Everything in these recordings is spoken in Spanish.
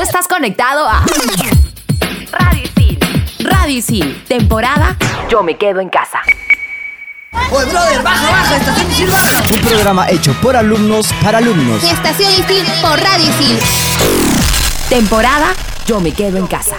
Tú estás conectado a. Radio Isil, temporada Yo me quedo en casa. Oye, brother, baja, baja, estación Isil, baja. Un programa hecho por alumnos para alumnos. Estación Isil por Radio Isil. Temporada Yo me quedo en casa.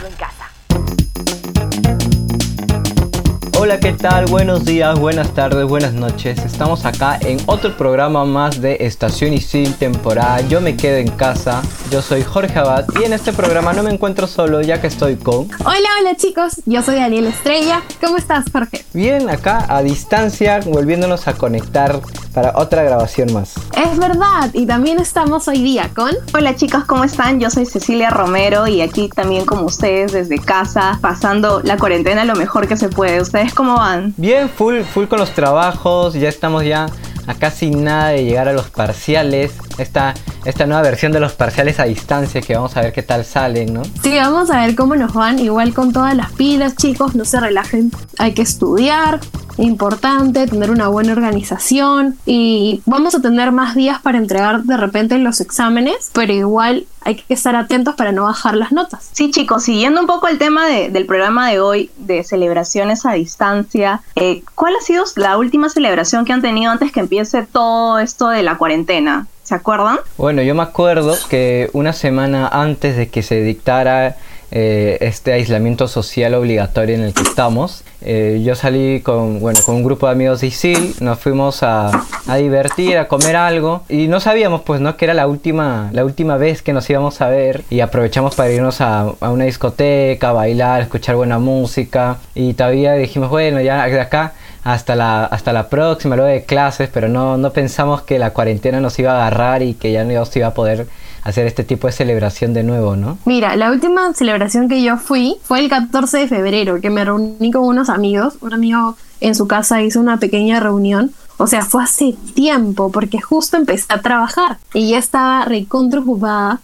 Hola, ¿qué tal? Buenos días, buenas tardes, buenas noches. Estamos acá en otro programa más de Estación Isil, temporada Yo me quedo en casa. Yo soy Jorge Abad y en este programa no me encuentro solo ya que estoy con... Hola, hola chicos, yo soy Daniel Estrella. ¿Cómo estás, Jorge? Bien, acá a distancia, volviéndonos a conectar para otra grabación más. Es verdad, y también estamos hoy día con... Hola chicos, ¿cómo están? Yo soy Cecilia Romero y aquí también como ustedes desde casa, pasando la cuarentena lo mejor que se puede. ¿Ustedes cómo van? Bien, full, full con los trabajos, ya estamos ya a casi nada de llegar a los parciales. Esta, esta nueva versión de los parciales a distancia que vamos a ver qué tal salen, ¿no? Sí, vamos a ver cómo nos van. Igual con todas las pilas, chicos, no se relajen. Hay que estudiar, importante tener una buena organización y vamos a tener más días para entregar de repente los exámenes, pero igual hay que estar atentos para no bajar las notas. Sí, chicos, siguiendo un poco el tema del programa de hoy de celebraciones a distancia, eh, ¿cuál ha sido la última celebración que han tenido antes que empiece todo esto de la cuarentena? ¿Se acuerdan? Bueno, yo me acuerdo que una semana antes de que se dictara eh, este aislamiento social obligatorio en el que estamos. Eh, yo salí con, bueno, con un grupo de amigos de Isil, nos fuimos a, a, divertir, a comer algo y no sabíamos pues no que era la última, la última vez que nos íbamos a ver y aprovechamos para irnos a, a una discoteca, a bailar, escuchar buena música y todavía dijimos bueno ya de acá hasta la, hasta la próxima, luego de clases, pero no, no pensamos que la cuarentena nos iba a agarrar y que ya no se iba a poder hacer este tipo de celebración de nuevo, ¿no? Mira, la última celebración que yo fui fue el 14 de febrero, que me reuní con unos amigos, un amigo en su casa hizo una pequeña reunión. O sea, fue hace tiempo, porque justo empecé a trabajar y ya estaba recontra.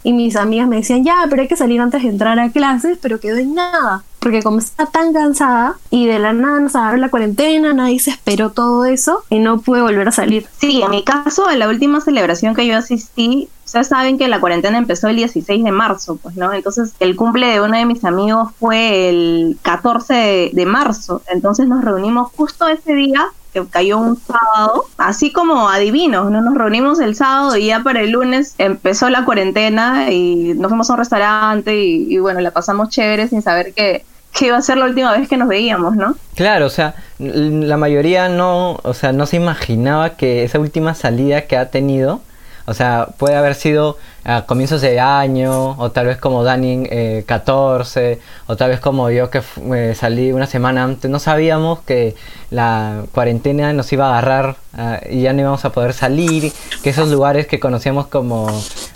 Y mis amigas me decían, ya, pero hay que salir antes de entrar a clases, pero quedó en nada. Porque como estaba tan cansada y de la nada nos agarró la cuarentena, nadie se esperó todo eso y no pude volver a salir. Sí, en mi caso, en la última celebración que yo asistí, ustedes saben que la cuarentena empezó el 16 de marzo, pues, ¿no? Entonces, el cumple de uno de mis amigos fue el 14 de, de marzo. Entonces, nos reunimos justo ese día que cayó un sábado, así como adivinos, ¿no? Nos reunimos el sábado y ya para el lunes empezó la cuarentena y nos fuimos a un restaurante y, y bueno, la pasamos chévere sin saber que, que iba a ser la última vez que nos veíamos, ¿no? Claro, o sea, la mayoría no, o sea, no se imaginaba que esa última salida que ha tenido o sea, puede haber sido a comienzos de año, o tal vez como Dani eh, 14, o tal vez como yo que eh, salí una semana antes. No sabíamos que la cuarentena nos iba a agarrar uh, y ya no íbamos a poder salir, que esos lugares que conocíamos como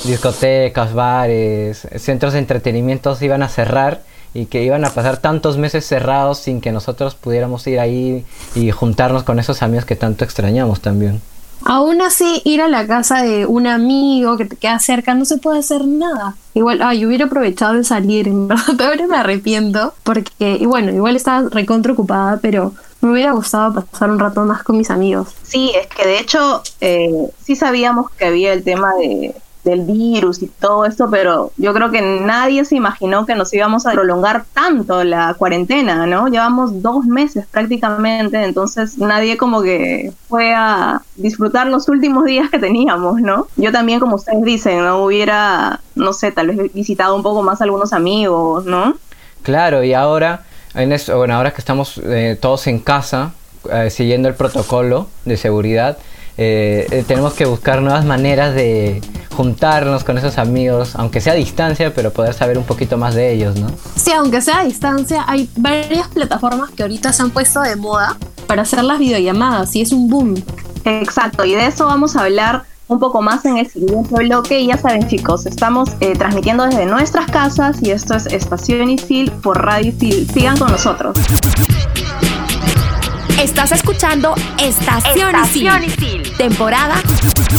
discotecas, bares, centros de entretenimiento iban a cerrar y que iban a pasar tantos meses cerrados sin que nosotros pudiéramos ir ahí y juntarnos con esos amigos que tanto extrañamos también. Aún así, ir a la casa de un amigo que te queda cerca no se puede hacer nada. Igual, ay, hubiera aprovechado de salir, en verdad, ahora me arrepiento, porque, y bueno, igual estaba recontra ocupada, pero me hubiera gustado pasar un rato más con mis amigos. Sí, es que de hecho, eh, sí sabíamos que había el tema de, del virus y todo esto, pero yo creo que nadie se imaginó que nos íbamos a prolongar tanto la cuarentena, ¿no? Llevamos dos meses prácticamente, entonces nadie como que fue a disfrutar los últimos días que teníamos, ¿no? Yo también, como ustedes dicen, no hubiera, no sé, tal vez visitado un poco más algunos amigos, ¿no? Claro, y ahora, en eso, bueno, ahora que estamos eh, todos en casa, eh, siguiendo el protocolo de seguridad, eh, tenemos que buscar nuevas maneras de juntarnos con esos amigos, aunque sea a distancia, pero poder saber un poquito más de ellos, ¿no? Sí, aunque sea a distancia, hay varias plataformas que ahorita se han puesto de moda para hacer las videollamadas y es un boom. Exacto, y de eso vamos a hablar un poco más en el siguiente bloque. Y ya saben, chicos, estamos eh, transmitiendo desde nuestras casas y esto es Estación Isil por Radio Isil. Sigan con nosotros. Estás escuchando Estación, Estación Isil. Isil. Temporada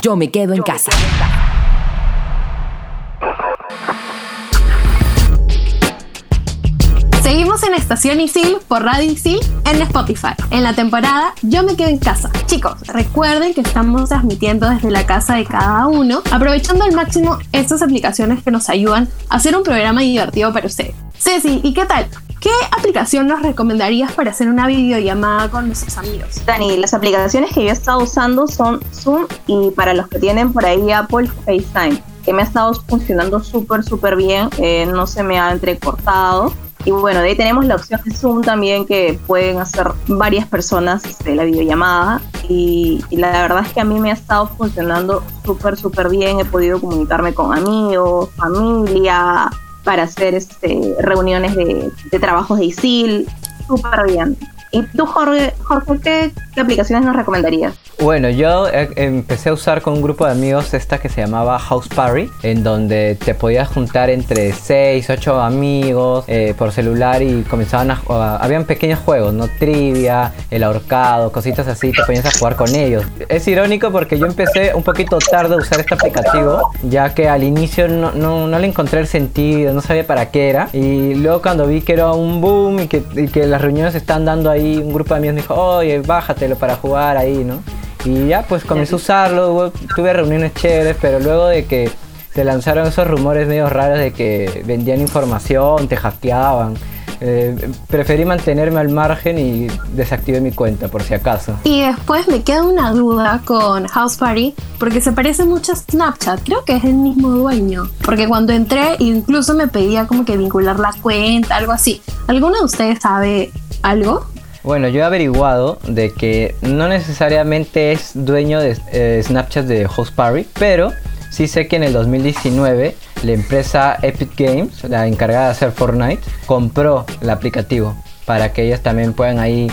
Yo me quedo en casa. Estación Isil por Radio Isil en Spotify. En la temporada Yo me quedo en casa. Chicos, recuerden que estamos transmitiendo desde la casa de cada uno, aprovechando al máximo estas aplicaciones que nos ayudan a hacer un programa divertido para ustedes. Ceci, ¿y qué tal? ¿Qué aplicación nos recomendarías para hacer una videollamada con nuestros amigos? Dani, las aplicaciones que yo he estado usando son Zoom y para los que tienen por ahí Apple FaceTime, que me ha estado funcionando súper, súper bien, eh, no se me ha entrecortado. Y bueno, de ahí tenemos la opción de Zoom también que pueden hacer varias personas este, la videollamada. Y, y, la verdad es que a mí me ha estado funcionando súper, súper bien. He podido comunicarme con amigos, familia, para hacer este, reuniones de, de trabajos de ISIL, súper bien. ¿Y tú, Jorge, Jorge qué, qué, aplicaciones nos recomendarías? Bueno, yo eh, empecé a usar con un grupo de amigos esta que se llamaba House Party, en donde te podías juntar entre 6, 8 amigos eh, por celular y comenzaban a, a, Habían pequeños juegos, ¿no? Trivia, el ahorcado, cositas así, te ponías a jugar con ellos. Es irónico porque yo empecé un poquito tarde a usar este aplicativo, ya que al inicio no, no, no le encontré el sentido, no sabía para qué era. Y luego cuando vi que era un boom y que, y que las reuniones están dando ahí un grupo de amigos me dijo, oye, bájatelo para jugar ahí, ¿no? Y ya pues comencé a usarlo, tuve reuniones chéveres, pero luego de que se lanzaron esos rumores medio raros de que vendían información, te hackeaban. Eh, preferí mantenerme al margen y desactivé mi cuenta por si acaso. Y después me queda una duda con House Party porque se parece mucho a Snapchat, creo que es el mismo dueño, porque cuando entré incluso me pedía como que vincular la cuenta, algo así. ¿Alguno de ustedes sabe algo? Bueno, yo he averiguado de que no necesariamente es dueño de eh, Snapchat de Host Party, pero sí sé que en el 2019 la empresa Epic Games, la encargada de hacer Fortnite, compró el aplicativo para que ellos también puedan ahí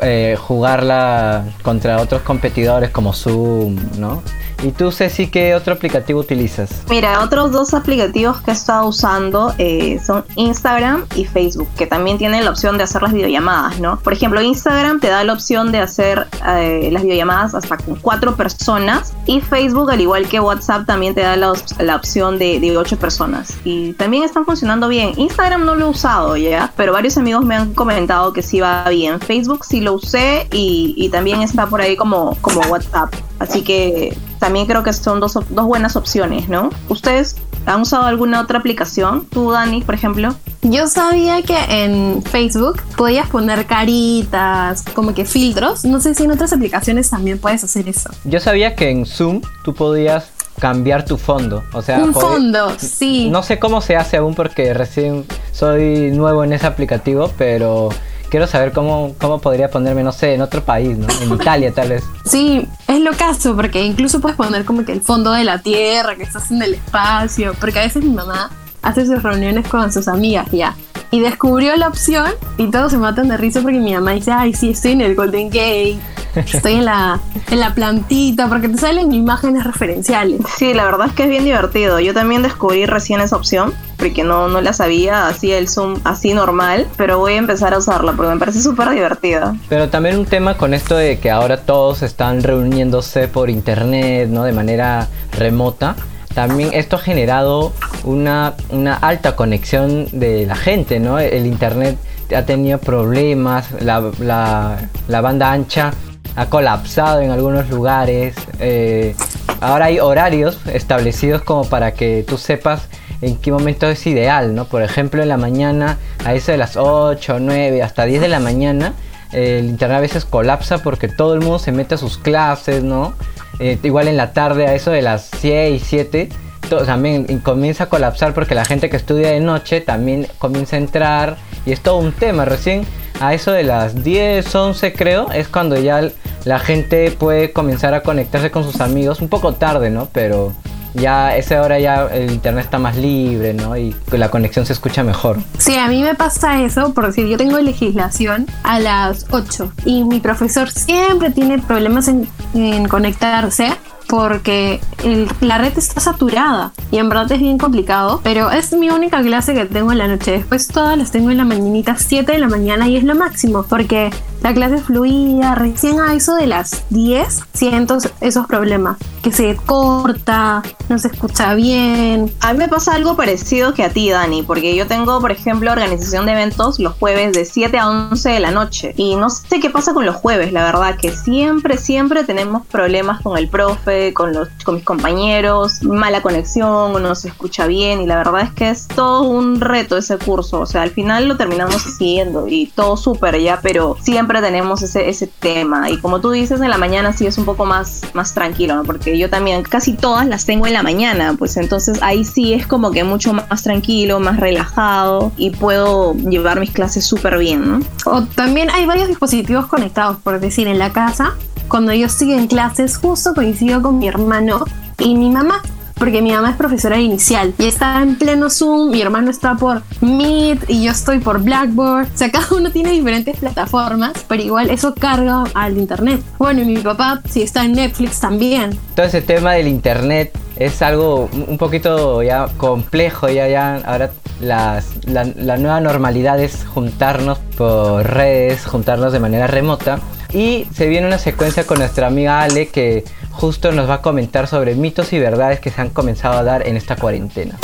eh, jugarla contra otros competidores como Zoom, ¿no? ¿Y tú, Ceci, qué otro aplicativo utilizas? Mira, otros dos aplicativos que he estado usando eh, son Instagram y Facebook, que también tienen la opción de hacer las videollamadas, ¿no? Por ejemplo, Instagram te da la opción de hacer eh, las videollamadas hasta con cuatro personas y Facebook, al igual que WhatsApp, también te da la, la opción de, de, ocho personas. Y también están funcionando bien. Instagram no lo he usado ya, pero varios amigos me han comentado que sí va bien. Facebook sí lo usé y, y también está por ahí como, como WhatsApp. Así que también creo que son dos, dos buenas opciones, ¿no? ¿Ustedes han usado alguna otra aplicación? Tú, Dani, por ejemplo. Yo sabía que en Facebook podías poner caritas, como que filtros. No sé si en otras aplicaciones también puedes hacer eso. Yo sabía que en Zoom tú podías cambiar tu fondo. O sea, un fondo, sí. No sé cómo se hace aún porque recién soy nuevo en ese aplicativo, pero quiero saber cómo, cómo podría ponerme, no sé, en otro país, ¿no? En Italia tal vez. Sí, es lo caso, porque incluso puedes poner como que el fondo de la tierra, que estás en el espacio, porque a veces mi mamá hace sus reuniones con sus amigas ya. Y descubrió la opción y todos se matan de risa porque mi mamá dice, ay, sí, estoy en el Golden Gate, estoy en la, en la plantita, porque te salen imágenes referenciales. Sí, la verdad es que es bien divertido. Yo también descubrí recién esa opción, porque no, no la sabía, así el Zoom así normal, pero voy a empezar a usarla porque me parece súper divertida. Pero también un tema con esto de que ahora todos están reuniéndose por internet, ¿no? De manera remota también esto ha generado una, una, alta conexión de la gente, ¿no? El internet ha tenido problemas, la, la, la banda ancha ha colapsado en algunos lugares. Eh, ahora hay horarios establecidos como para que tú sepas en qué momento es ideal, ¿no? Por ejemplo, en la mañana, a eso de las 8, 9, hasta 10 de la mañana, el internet a veces colapsa porque todo el mundo se mete a sus clases, ¿no? Eh, igual en la tarde a eso de las 6, 7, todo, también comienza a colapsar porque la gente que estudia de noche también comienza a entrar y es todo un tema. Recién a eso de las 10, 11 creo, es cuando ya la gente puede comenzar a conectarse con sus amigos, un poco tarde, ¿no? Pero ya esa hora ya el internet está más libre, ¿no? Y la conexión se escucha mejor. Sí, a mí me pasa eso, por decir, yo tengo legislación a las 8 y mi profesor siempre tiene problemas en, en conectarse porque el, la red está saturada y en verdad es bien complicado, pero es mi única clase que tengo en la noche. Después todas las tengo en la mañanita, 7 de la mañana y es lo máximo, porque la clase fluida, recién a eso de las 10 siento esos problemas, que se corta, no se escucha bien. A mí me pasa algo parecido que a ti, Dani, porque yo tengo, por ejemplo, organización de eventos los jueves de 7 a 11 de la noche y no sé qué pasa con los jueves, la verdad, que siempre, siempre tenemos problemas con el profe, con, los, con mis compañeros, mala conexión, no se escucha bien y la verdad es que es todo un reto ese curso, o sea, al final lo terminamos siguiendo y todo súper ya, pero siempre tenemos ese, ese tema y como tú dices, en la mañana sí es un poco más, más tranquilo, ¿no? porque yo también casi todas las tengo en la mañana, pues entonces ahí sí es como que mucho más tranquilo, más relajado y puedo llevar mis clases súper bien, ¿no? O también hay varios dispositivos conectados, por decir, en la casa. Cuando yo estoy en clases, justo coincido con mi hermano y mi mamá porque mi mamá es profesora inicial y está en pleno Zoom, mi hermano está por Meet y yo estoy por Blackboard. O sea, cada uno tiene diferentes plataformas, pero igual eso carga al internet. Bueno, y mi papá si está en Netflix también. Todo ese tema del internet es algo un poquito ya complejo, ya, ya ahora las, la, la nueva normalidad es juntarnos por redes, juntarnos de manera remota. Y se viene una secuencia con nuestra amiga Ale que justo nos va a comentar sobre mitos y verdades que se han comenzado a dar en esta cuarentena.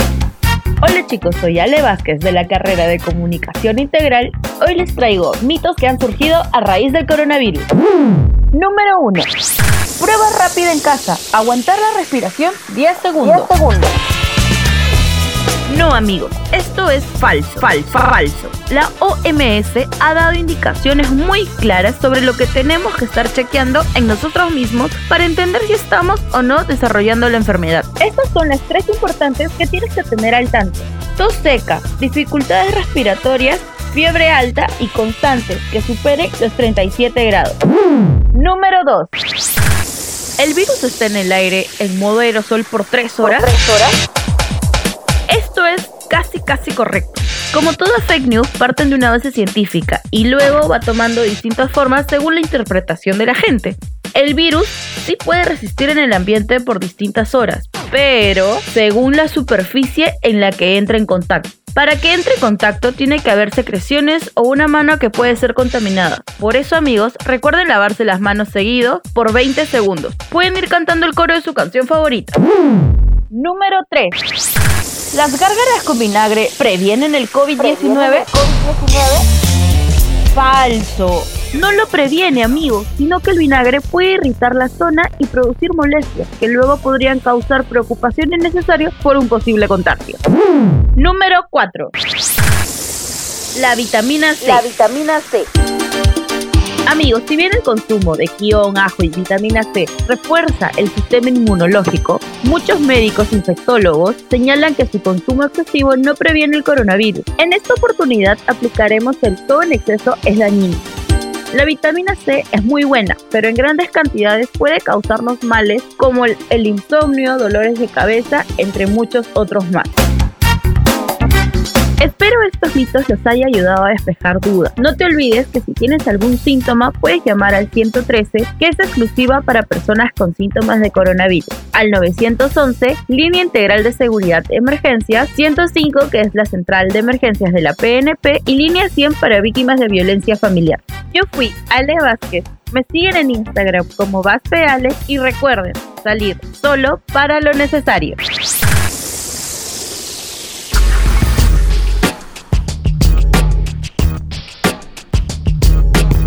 Hola chicos, soy Ale Vázquez de la carrera de Comunicación Integral. Hoy les traigo mitos que han surgido a raíz del coronavirus. Número 1. Prueba rápida en casa. Aguantar la respiración 10 segundos. 10 segundos. No amigos, esto es falso, falso, falso. La OMS ha dado indicaciones muy claras sobre lo que tenemos que estar chequeando en nosotros mismos para entender si estamos o no desarrollando la enfermedad. Estas son las tres importantes que tienes que tener al tanto. Tos seca, dificultades respiratorias, fiebre alta y constante que supere los 37 grados. Número 2. ¿El virus está en el aire en modo aerosol por 3 horas? ¿Por 3 horas? Casi correcto. Como toda fake news, parten de una base científica y luego va tomando distintas formas según la interpretación de la gente. El virus sí puede resistir en el ambiente por distintas horas, pero según la superficie en la que entra en contacto. Para que entre en contacto tiene que haber secreciones o una mano que puede ser contaminada. Por eso amigos, recuerden lavarse las manos seguido por 20 segundos. Pueden ir cantando el coro de su canción favorita. Número 3. ¿Las gárgaras con vinagre previenen el COVID-19? Falso. No lo previene, amigos, sino que el vinagre puede irritar la zona y producir molestias que luego podrían causar preocupación innecesarias por un posible contagio. Número 4. La vitamina C. La vitamina C. Amigos, si bien el consumo de quión, ajo y vitamina C refuerza el sistema inmunológico, muchos médicos infectólogos señalan que su consumo excesivo no previene el coronavirus. En esta oportunidad aplicaremos el todo en exceso es dañino. La vitamina C es muy buena, pero en grandes cantidades puede causarnos males como el, el insomnio, dolores de cabeza, entre muchos otros más. Espero estos mitos los haya ayudado a despejar dudas. No te olvides que si tienes algún síntoma puedes llamar al 113 que es exclusiva para personas con síntomas de coronavirus, al 911 línea integral de seguridad de emergencias, 105 que es la central de emergencias de la PNP y línea 100 para víctimas de violencia familiar. Yo fui Ale Vázquez. Me siguen en Instagram como VazpeAle y recuerden salir solo para lo necesario.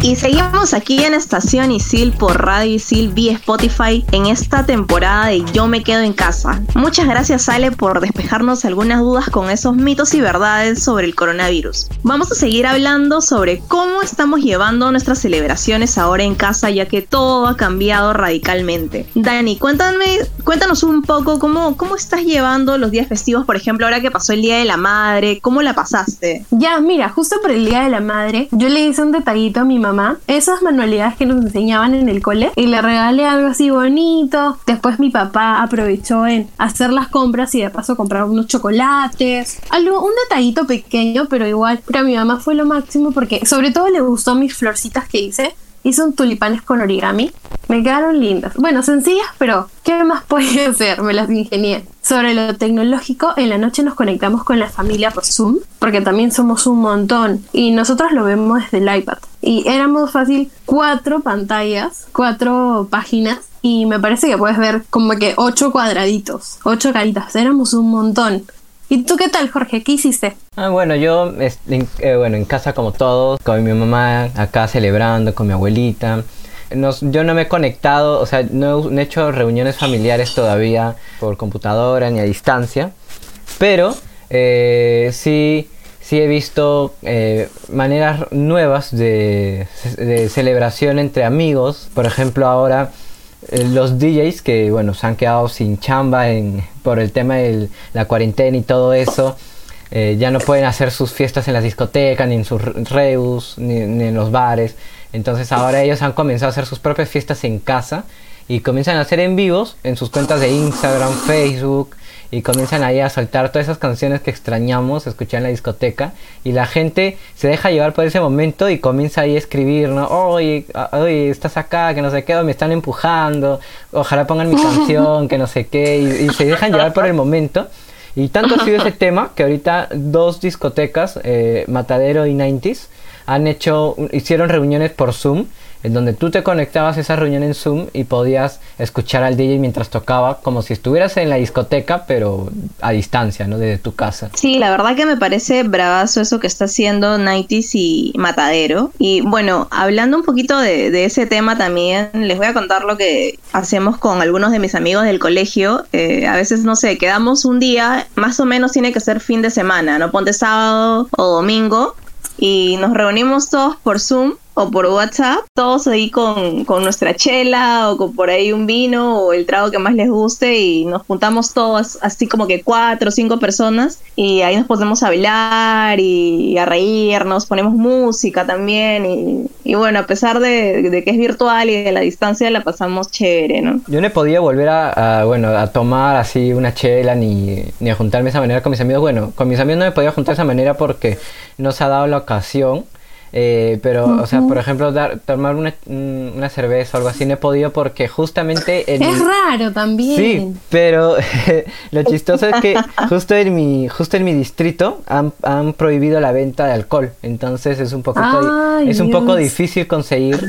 Y seguimos aquí en Estación Isil por Radio Isil vía Spotify en esta temporada de Yo me quedo en casa. Muchas gracias Ale por despejarnos algunas dudas con esos mitos y verdades sobre el coronavirus. Vamos a seguir hablando sobre cómo estamos llevando nuestras celebraciones ahora en casa ya que todo ha cambiado radicalmente. Dani, cuéntame, cuéntanos un poco cómo, cómo estás llevando los días festivos, por ejemplo, ahora que pasó el Día de la Madre, ¿cómo la pasaste? Ya, mira, justo por el Día de la Madre, yo le hice un detallito a mi mamá esas manualidades que nos enseñaban en el cole y le regalé algo así bonito. Después mi papá aprovechó en hacer las compras y de paso comprar unos chocolates. Algo, un detallito pequeño, pero igual para mi mamá fue lo máximo porque sobre todo le gustó mis florcitas que hice. Hice un tulipanes con origami. Me quedaron lindas. Bueno, sencillas, pero ¿qué más podía hacer? Me las ingenié. Sobre lo tecnológico, en la noche nos conectamos con la familia por Zoom, porque también somos un montón y nosotros lo vemos desde el iPad. Y éramos fácil cuatro pantallas, cuatro páginas y me parece que puedes ver como que ocho cuadraditos, ocho caritas, éramos un montón. ¿Y tú qué tal, Jorge? ¿Qué hiciste? Ah, bueno, yo, eh, bueno, en casa como todos, con mi mamá acá celebrando, con mi abuelita. Nos, yo no me he conectado, o sea, no he, hecho reuniones familiares todavía por computadora ni a distancia, pero eh, sí, sí he visto eh, maneras nuevas de, celebración entre amigos. Por ejemplo, ahora eh, los DJs que bueno se han quedado sin chamba por el tema de la cuarentena y todo eso eh, ya no pueden hacer sus fiestas en las discotecas ni en sus reus ni, en los bares entonces ahora ellos han comenzado a hacer sus propias fiestas en casa y comienzan a hacer en vivos en sus cuentas de Instagram, Facebook y comienzan ahí a soltar todas esas canciones que extrañamos escuchar en la discoteca y la gente se deja llevar por ese momento y comienza ahí a escribir, ¿no? Oye, oye, estás acá, que no sé qué, me están empujando, ojalá pongan mi canción, que no sé qué, y, se dejan llevar por el momento. Y tanto ha sido ese tema que ahorita dos discotecas, eh, Matadero y 90s, han hecho, hicieron reuniones por Zoom en donde tú te conectabas a esa reunión en Zoom y podías escuchar al DJ mientras tocaba como si estuvieras en la discoteca pero a distancia, ¿no? Desde tu casa. Sí, la verdad que me parece bravazo eso que está haciendo Nighties y Matadero. Y bueno, hablando un poquito de, ese tema también, les voy a contar lo que hacemos con algunos de mis amigos del colegio. Eh, a veces, no sé, quedamos un día, más o menos tiene que ser fin de semana, ¿no? Ponte sábado o domingo y nos reunimos todos por Zoom o por WhatsApp, todos ahí con, nuestra chela o con por ahí un vino o el trago que más les guste y nos juntamos todos así como que cuatro o cinco personas y ahí nos ponemos a bailar y, a reírnos, ponemos música también y, bueno, a pesar de, que es virtual y de la distancia la pasamos chévere, ¿no? Yo no podido volver a, bueno, a tomar así una chela ni, ni a juntarme de esa manera con mis amigos. Bueno, con mis amigos no me podía juntar de esa manera porque no se ha dado la ocasión eh, pero, o sea, por ejemplo, dar, tomar una, una, cerveza o algo así no he podido porque justamente... En es raro también. Sí, pero lo chistoso es que justo en mi, justo en mi distrito han, han prohibido la venta de alcohol. Entonces es un poco, es un poco difícil conseguir,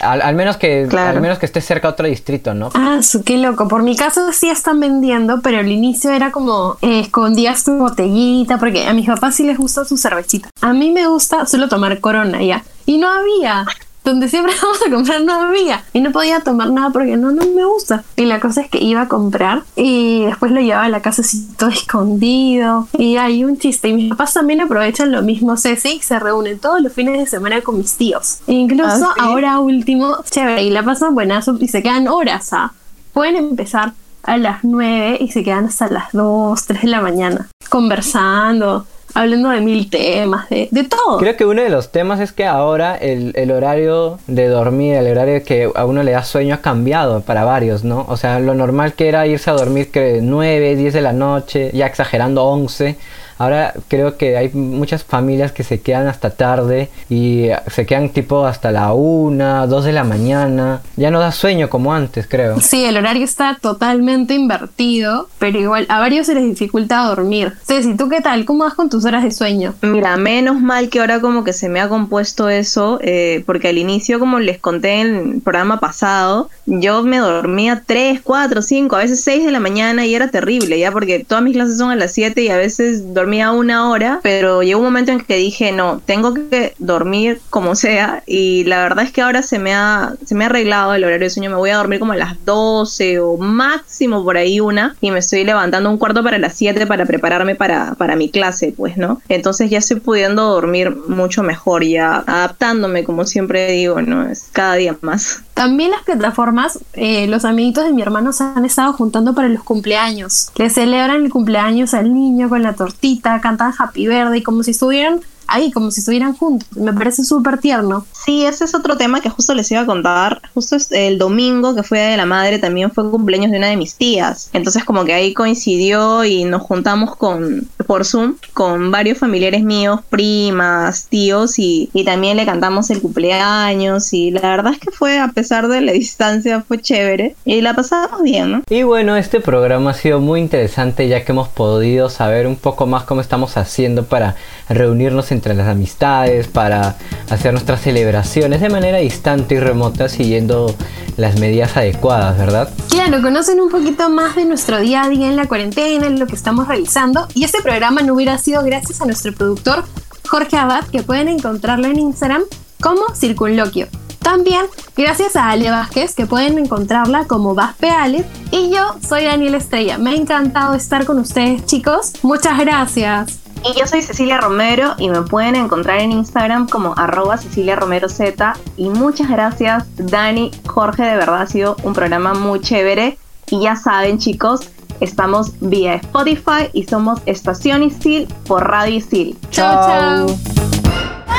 ah. al, menos que, al menos que esté cerca a otro distrito, ¿no? Ah, su, qué loco. Por mi caso sí están vendiendo, pero al inicio era como eh, escondías tu botellita, porque a mis papás sí les gusta su cervecita. A mí me gusta solo tomar corona ya. Y no había. Donde siempre vamos a comprar no había. Y no podía tomar nada porque no, no me gusta. Y la cosa es que iba a comprar y después lo llevaba a la casa así todo escondido. Y hay un chiste. Y mis papás también aprovechan lo mismo, Ceci, y se reúnen todos los fines de semana con mis tíos. E incluso ah, ahora último, chévere, y la pasan buenazo y se quedan horas. ¿ah? Pueden empezar a las 9 y se quedan hasta las 2, 3 de la mañana conversando hablando de mil temas, de, de, todo. Creo que uno de los temas es que ahora el, el, horario de dormir, el horario que a uno le da sueño ha cambiado para varios, ¿no? O sea, lo normal que era irse a dormir que 9, 10 de la noche, ya exagerando 11 Ahora creo que hay muchas familias que se quedan hasta tarde y se quedan tipo hasta la una, dos de la mañana. Ya no da sueño como antes, creo. Sí, el horario está totalmente invertido, pero igual a varios se les dificulta dormir. Ceci, ¿tú qué tal? ¿Cómo vas con tus horas de sueño? Mira, menos mal que ahora como que se me ha compuesto eso, eh, porque al inicio, como les conté en el programa pasado, yo me dormía 3, 4, 5, a veces 6 de la mañana y era terrible, ya porque todas mis clases son a las 7 y a veces dormía dormía una hora, pero llegó un momento en que dije, no, tengo que dormir como sea. Y la verdad es que ahora se me ha, se me ha arreglado el horario de sueño. Me voy a dormir como a las 12 o máximo por ahí una. Y me estoy levantando un cuarto para las 7 para prepararme para, para mi clase, pues, ¿no? Entonces ya estoy pudiendo dormir mucho mejor, ya adaptándome, como siempre digo, ¿no? Es cada día más. También las plataformas, eh, los amiguitos de mi hermano se han estado juntando para los cumpleaños. Le celebran el cumpleaños al niño con la tortita, cantan Happy Birthday como si estuvieran ahí, como si estuvieran juntos. Me parece súper tierno. Sí, ese es otro tema que justo les iba a contar. Justo el domingo que fue de la madre también fue cumpleaños de una de mis tías. Entonces como que ahí coincidió y nos juntamos con, por Zoom con varios familiares míos, primas, tíos y, y también le cantamos el cumpleaños y la verdad es que fue, a pesar de la distancia, fue chévere y la pasamos bien, ¿no? Y bueno, este programa ha sido muy interesante ya que hemos podido saber un poco más cómo estamos haciendo para reunirnos entre las amistades, para hacer nuestras celebraciones de manera distante y remota siguiendo las medidas adecuadas, ¿verdad? Claro, conocen un poquito más de nuestro día a día en la cuarentena, en lo que estamos realizando. Y este programa no hubiera sido gracias a nuestro productor Jorge Abad, que pueden encontrarlo en Instagram como Circunloquio. También gracias a Ale Vázquez, que pueden encontrarla como Vaspeales. Y yo soy Daniel Estrella. Me ha encantado estar con ustedes, chicos. Muchas gracias. Y yo soy Cecilia Romero y me pueden encontrar en Instagram como arroba Cecilia Romero Z. Y muchas gracias, Dani, Jorge, de verdad ha sido un programa muy chévere. Y ya saben, chicos, estamos vía Spotify y somos Estación Isil por Radio Isil. Chao, chao.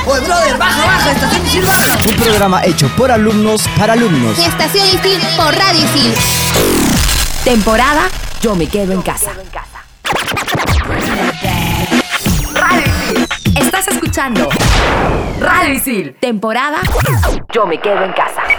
Oye, brother, baja, baja, estación Isil baja. Un programa hecho por alumnos para alumnos. Estación Isil por Radio Isil. Temporada Yo me quedo en casa. Escuchando Radio Isil. Temporada Yo me quedo en casa.